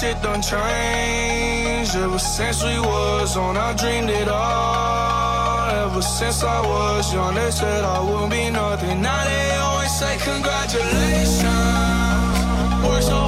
shit done changed ever since we was on. I dreamed it all. Ever since I was young, they said I would be nothing. Now they always say congratulations. We're so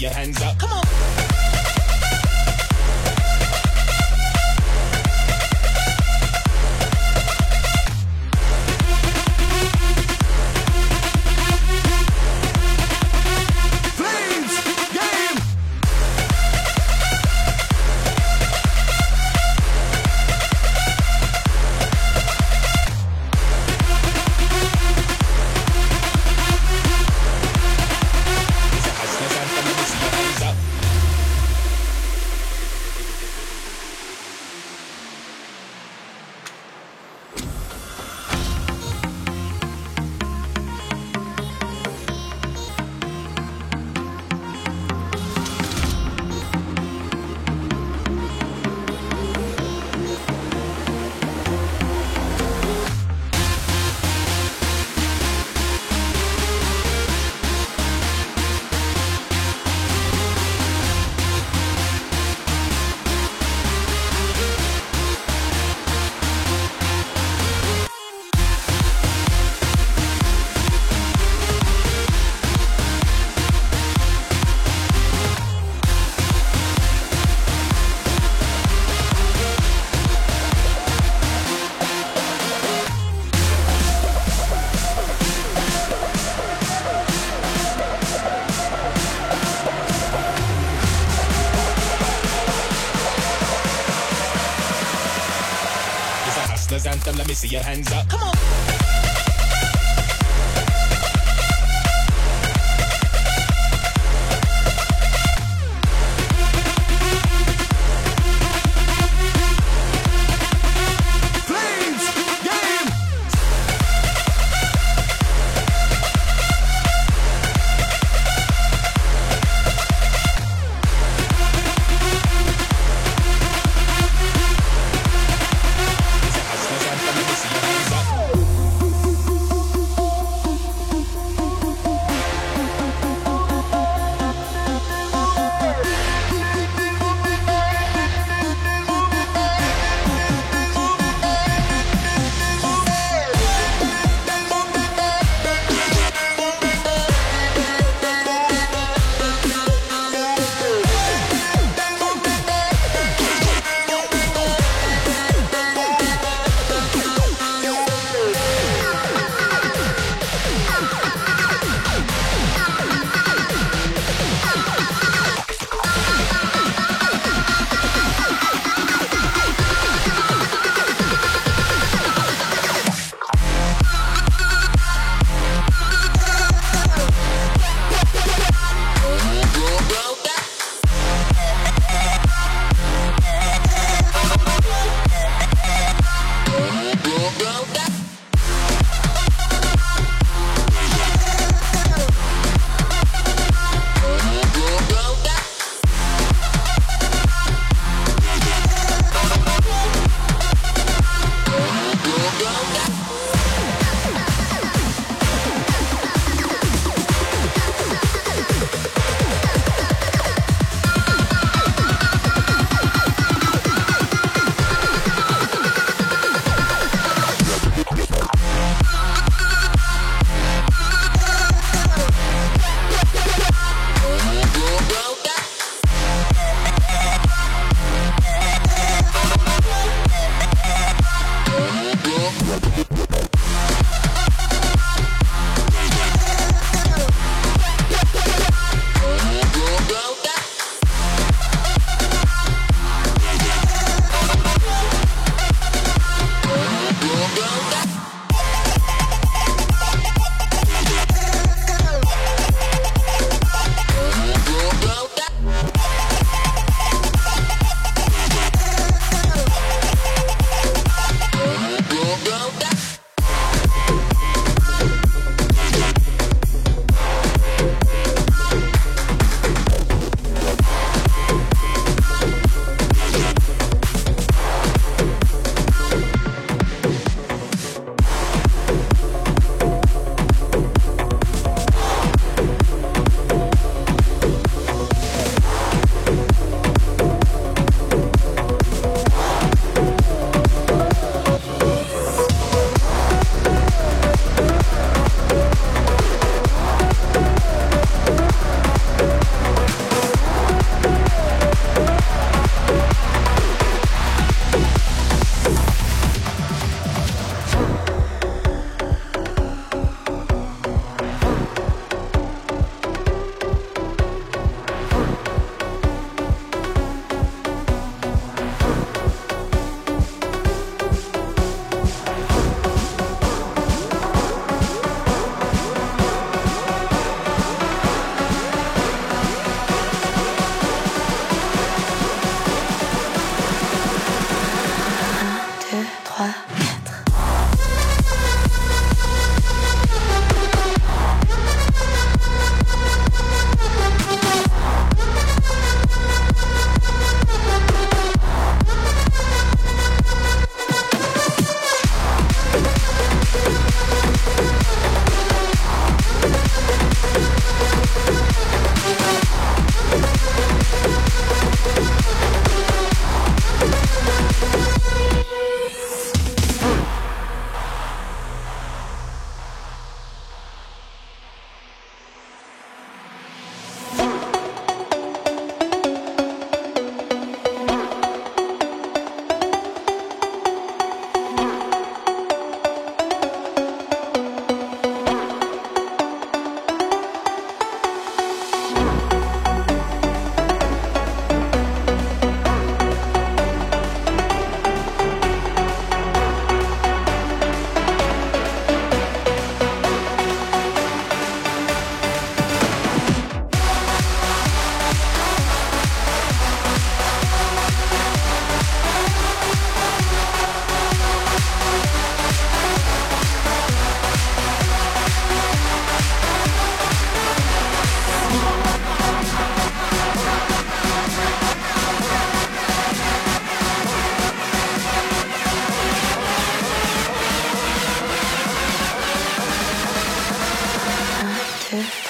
your hands up. See your hands up.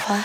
啊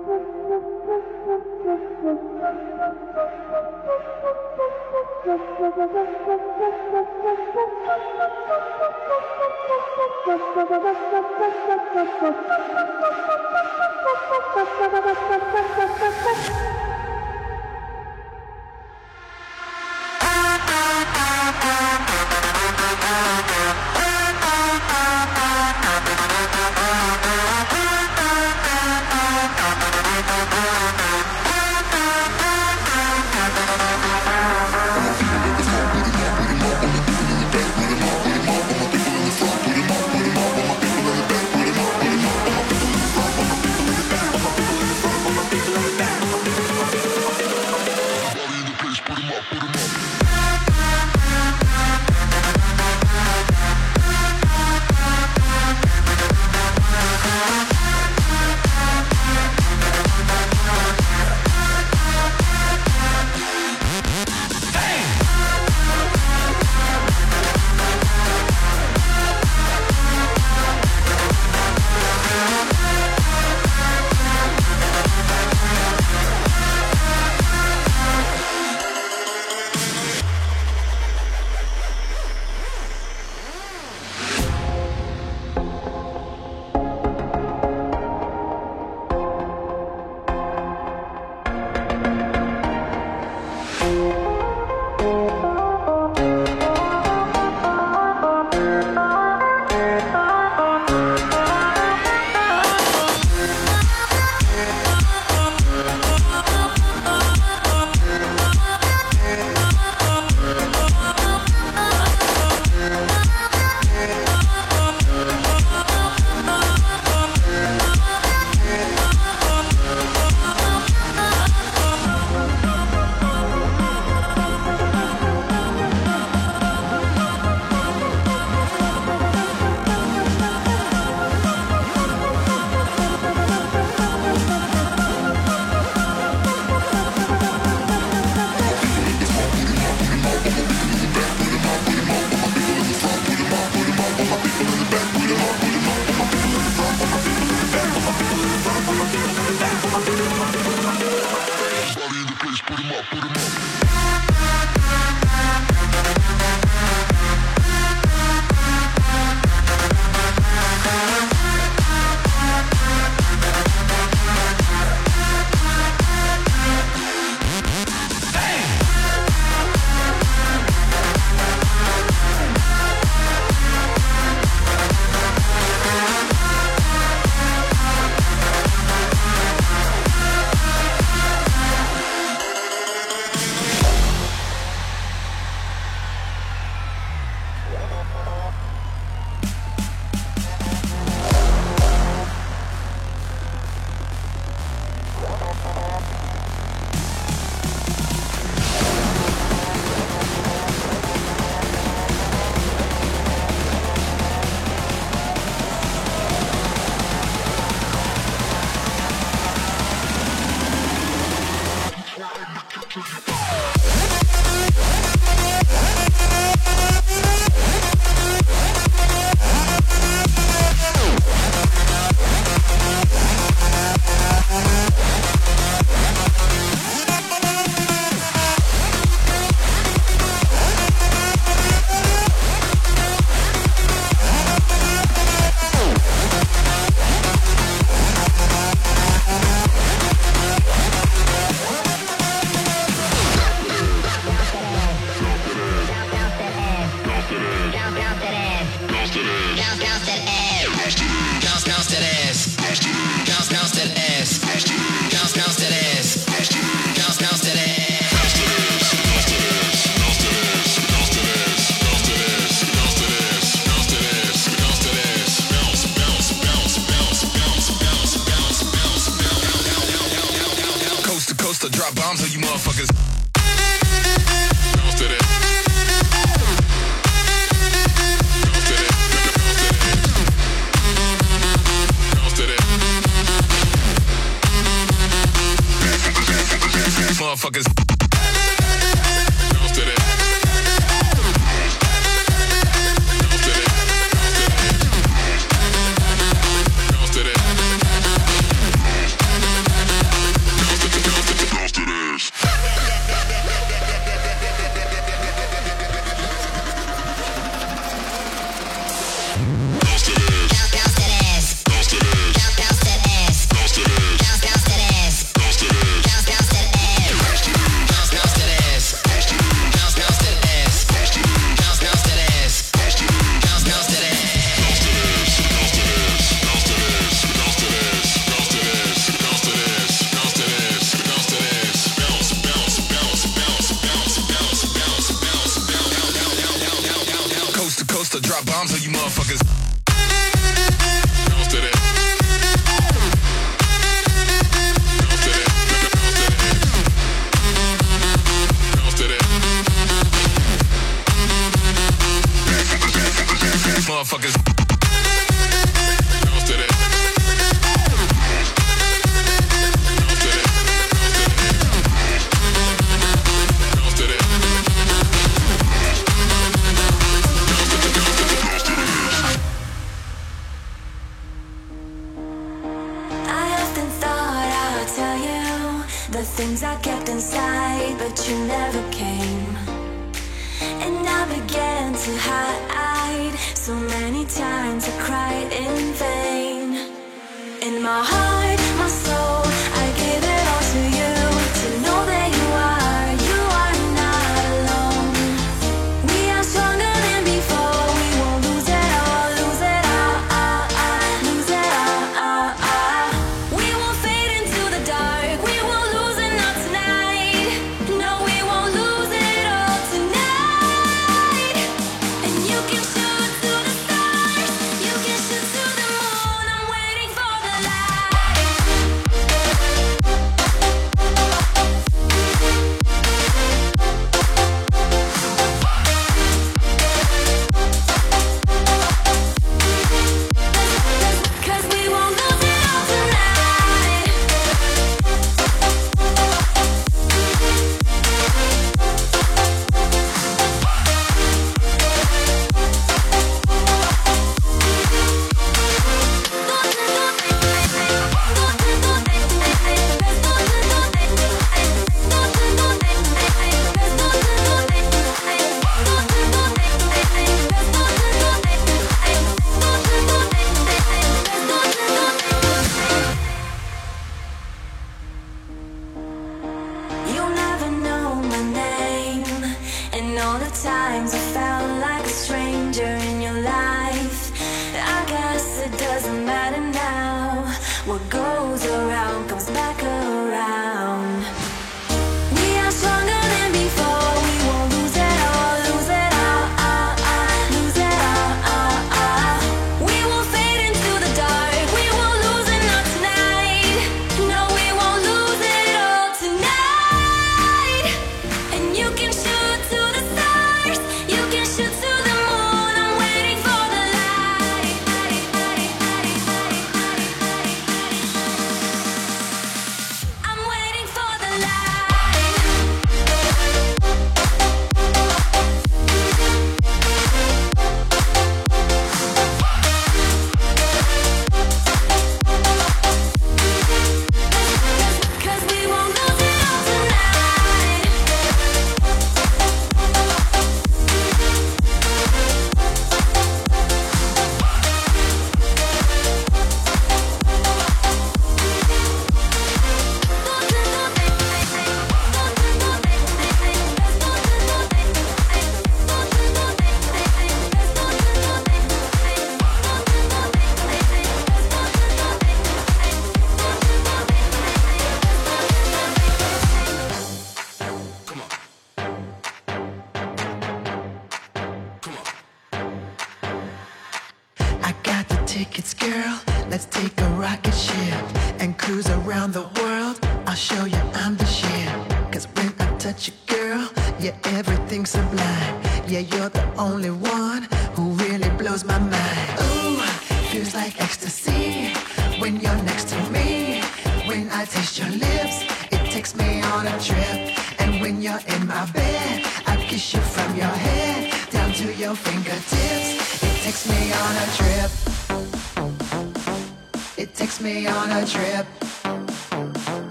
ハハハハ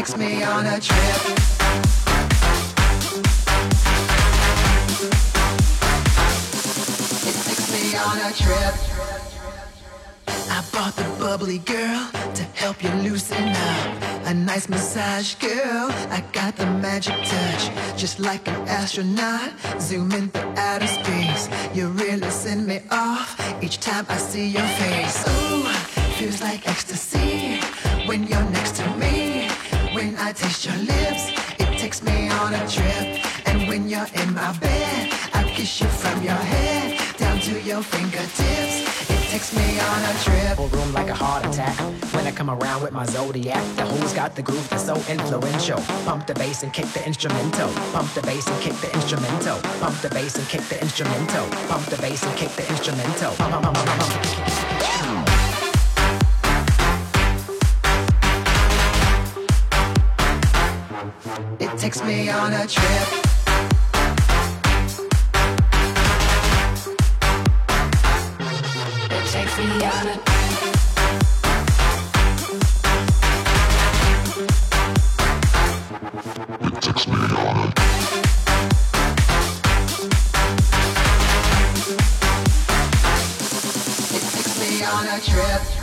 takes me on a trip. It takes me on a trip. I bought the bubbly girl to help you loosen up. A nice massage girl. I got the magic touch. Just like an astronaut. Zoom into outer space. You really send me off each time I see your face. Ooh, feels like ecstasy when you're next to me. When I taste your lips, it takes me on a trip. And when you're in my bed, I kiss you from your head down to your fingertips. It takes me on a trip. Whole room like a heart attack. When I come around with my zodiac, the who's got the groove that's so influential. Pump the bass and kick the instrumental. Pump the bass and kick the instrumental. Pump the bass and kick the instrumental. Pump the bass and kick the instrumental. Pump, pump, pump, pump, pump. It takes me on a trip. It takes me on a It takes me on a trip.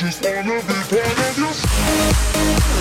just wanna be part of your show.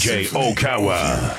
DJ Okawa.